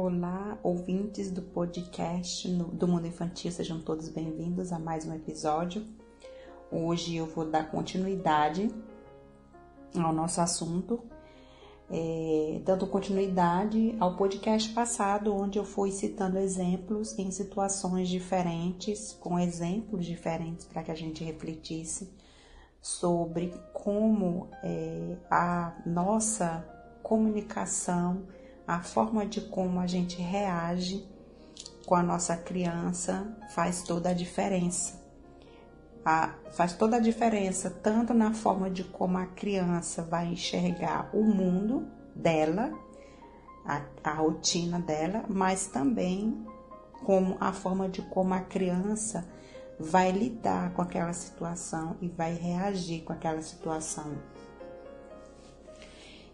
Olá, ouvintes do podcast do Mundo Infantil, sejam todos bem-vindos a mais um episódio. Hoje eu vou dar continuidade ao nosso assunto, é, dando continuidade ao podcast passado, onde eu fui citando exemplos em situações diferentes, com exemplos diferentes para que a gente refletisse sobre como é, a nossa comunicação, a forma de como a gente reage com a nossa criança faz toda a diferença. A, faz toda a diferença tanto na forma de como a criança vai enxergar o mundo dela, a, a rotina dela, mas também como a forma de como a criança vai lidar com aquela situação e vai reagir com aquela situação.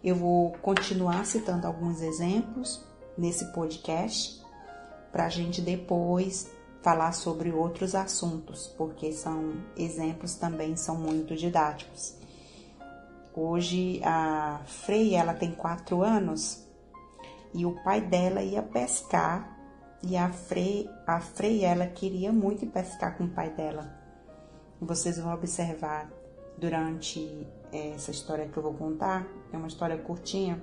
Eu vou continuar citando alguns exemplos nesse podcast para a gente depois falar sobre outros assuntos, porque são exemplos também são muito didáticos. Hoje a Frei ela tem quatro anos e o pai dela ia pescar e a Frei, a Frei ela queria muito pescar com o pai dela. Vocês vão observar durante essa história que eu vou contar, é uma história curtinha.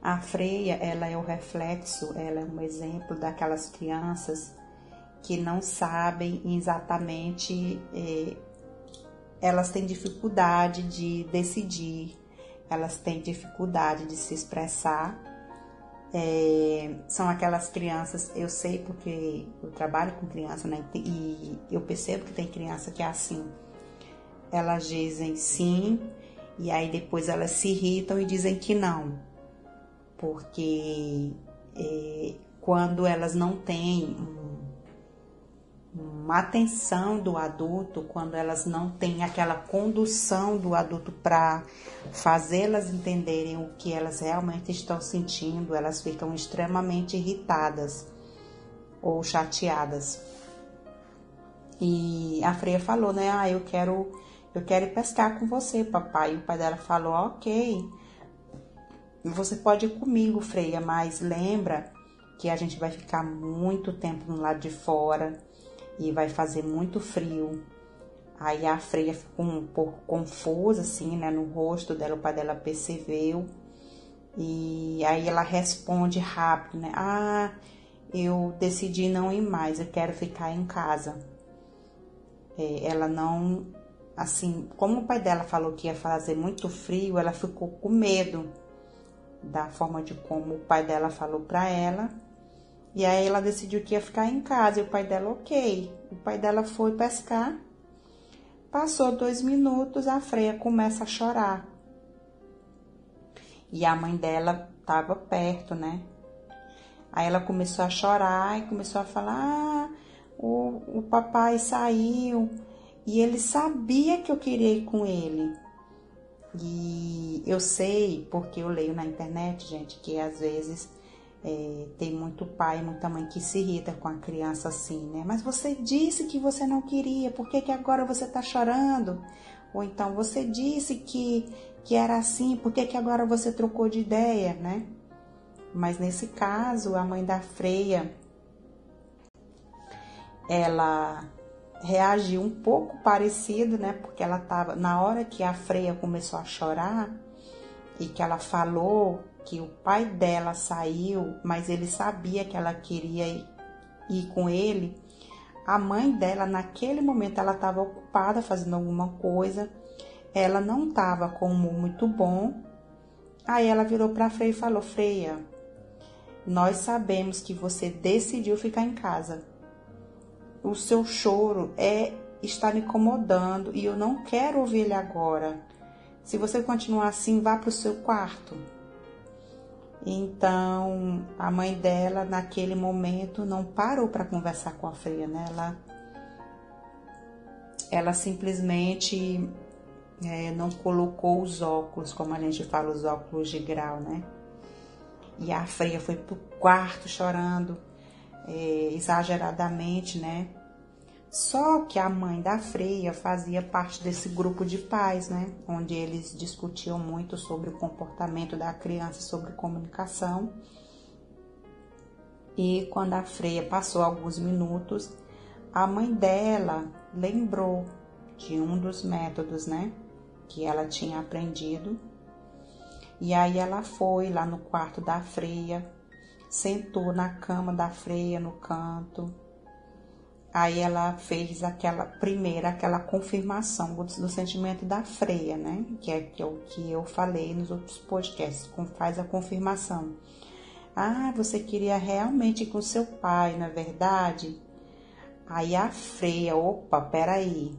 A Freia, ela é o reflexo, ela é um exemplo daquelas crianças que não sabem exatamente, é, elas têm dificuldade de decidir, elas têm dificuldade de se expressar é, são aquelas crianças, eu sei porque eu trabalho com criança, né? E eu percebo que tem criança que é assim. Elas dizem sim, e aí depois elas se irritam e dizem que não. Porque é, quando elas não têm uma atenção do adulto, quando elas não têm aquela condução do adulto para fazê-las entenderem o que elas realmente estão sentindo, elas ficam extremamente irritadas ou chateadas. E a freia falou, né? Ah, eu quero, eu quero ir pescar com você, papai. E o pai dela falou, ok. Você pode ir comigo, freia, mas lembra que a gente vai ficar muito tempo no lado de fora e vai fazer muito frio. Aí a freia ficou um pouco confusa, assim, né, no rosto dela, o pai dela percebeu. E aí ela responde rápido, né? Ah, eu decidi não ir mais, eu quero ficar em casa. É, ela não, assim, como o pai dela falou que ia fazer muito frio, ela ficou com medo da forma de como o pai dela falou para ela e aí ela decidiu que ia ficar em casa e o pai dela, ok. O pai dela foi pescar. Passou dois minutos, a freia começa a chorar. E a mãe dela estava perto, né? Aí ela começou a chorar e começou a falar: ah, o, o papai saiu e ele sabia que eu queria ir com ele. E eu sei, porque eu leio na internet, gente, que às vezes é, tem muito pai e muita mãe que se irrita com a criança assim, né? Mas você disse que você não queria, por que, que agora você tá chorando? Ou então você disse que, que era assim, por que, que agora você trocou de ideia, né? Mas nesse caso, a mãe da freia, ela reagiu um pouco parecido, né? Porque ela tava, na hora que a freia começou a chorar e que ela falou que o pai dela saiu, mas ele sabia que ela queria ir, ir com ele. A mãe dela, naquele momento, ela estava ocupada fazendo alguma coisa, ela não estava com um humor muito bom. Aí ela virou para Freia e falou: Freia, nós sabemos que você decidiu ficar em casa. O seu choro é está me incomodando e eu não quero ouvir ele agora. Se você continuar assim, vá para o seu quarto. Então, a mãe dela, naquele momento, não parou para conversar com a Freia, né? Ela, ela simplesmente é, não colocou os óculos, como a gente fala, os óculos de grau, né? E a Freia foi pro quarto chorando é, exageradamente, né? Só que a mãe da Freia fazia parte desse grupo de pais, né? Onde eles discutiam muito sobre o comportamento da criança, sobre comunicação. E quando a freia passou alguns minutos, a mãe dela lembrou de um dos métodos, né, que ela tinha aprendido. E aí ela foi lá no quarto da freia, sentou na cama da freia no canto. Aí ela fez aquela primeira, aquela confirmação do, do sentimento da freia, né? Que é, que é o que eu falei nos outros podcasts, faz a confirmação. Ah, você queria realmente ir com seu pai, na é verdade? Aí a freia, opa, peraí.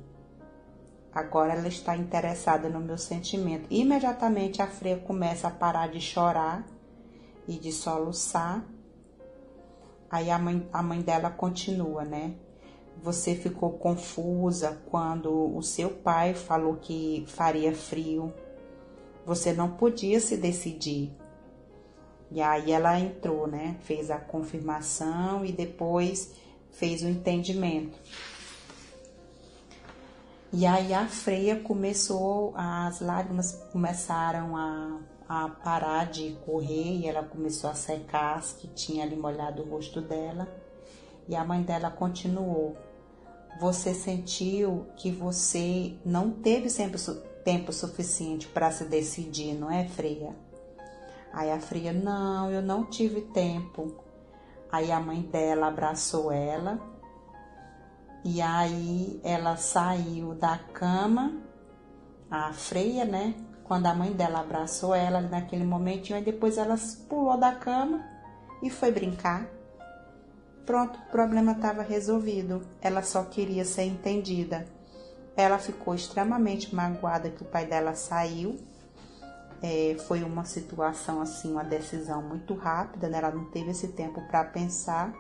Agora ela está interessada no meu sentimento. Imediatamente a freia começa a parar de chorar e de soluçar. Aí a mãe, a mãe dela continua, né? Você ficou confusa quando o seu pai falou que faria frio. Você não podia se decidir. E aí ela entrou, né? Fez a confirmação e depois fez o entendimento. E aí a freia começou, as lágrimas começaram a, a parar de correr e ela começou a secar as que tinha ali molhado o rosto dela. E a mãe dela continuou. Você sentiu que você não teve sempre tempo suficiente para se decidir, não é, Freia? Aí a Freia, não, eu não tive tempo. Aí a mãe dela abraçou ela e aí ela saiu da cama, a freia, né? Quando a mãe dela abraçou ela naquele momentinho, aí depois ela pulou da cama e foi brincar. Pronto, o problema estava resolvido. Ela só queria ser entendida. Ela ficou extremamente magoada que o pai dela saiu. É, foi uma situação assim, uma decisão muito rápida, né? Ela não teve esse tempo para pensar.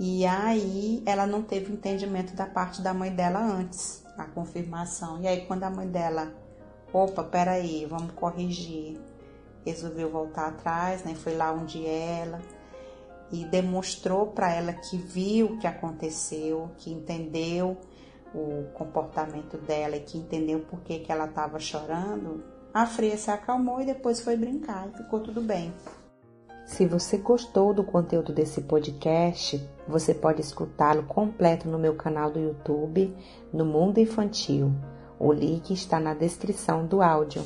E aí ela não teve entendimento da parte da mãe dela antes, a confirmação. E aí quando a mãe dela, opa, peraí, vamos corrigir, resolveu voltar atrás, né? Foi lá onde ela e demonstrou para ela que viu o que aconteceu, que entendeu o comportamento dela e que entendeu por que, que ela estava chorando, a Freia se acalmou e depois foi brincar e ficou tudo bem. Se você gostou do conteúdo desse podcast, você pode escutá-lo completo no meu canal do YouTube, no Mundo Infantil. O link está na descrição do áudio.